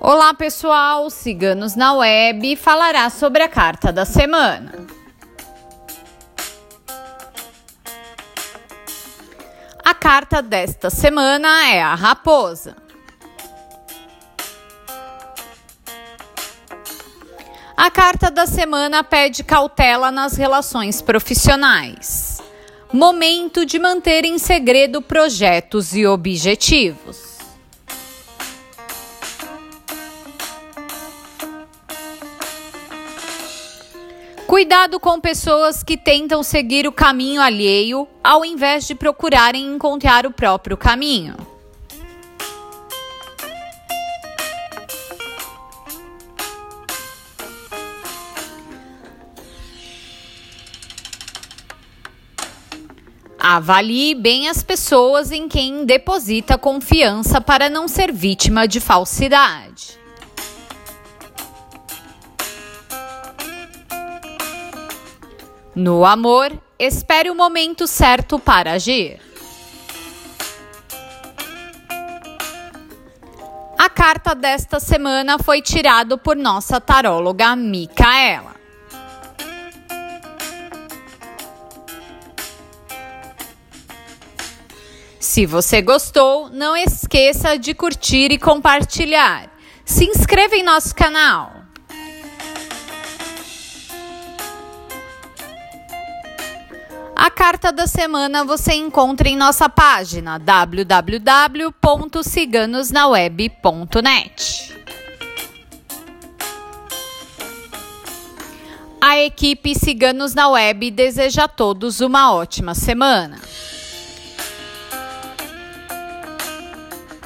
Olá pessoal, Ciganos na Web falará sobre a carta da semana. A carta desta semana é a Raposa. A carta da semana pede cautela nas relações profissionais. Momento de manter em segredo projetos e objetivos. Cuidado com pessoas que tentam seguir o caminho alheio ao invés de procurarem encontrar o próprio caminho. Avalie bem as pessoas em quem deposita confiança para não ser vítima de falsidade. No amor, espere o momento certo para agir. A carta desta semana foi tirada por nossa taróloga Micaela. Se você gostou, não esqueça de curtir e compartilhar. Se inscreva em nosso canal. A carta da semana você encontra em nossa página www.ciganosnaweb.net. A equipe Ciganos na Web deseja a todos uma ótima semana.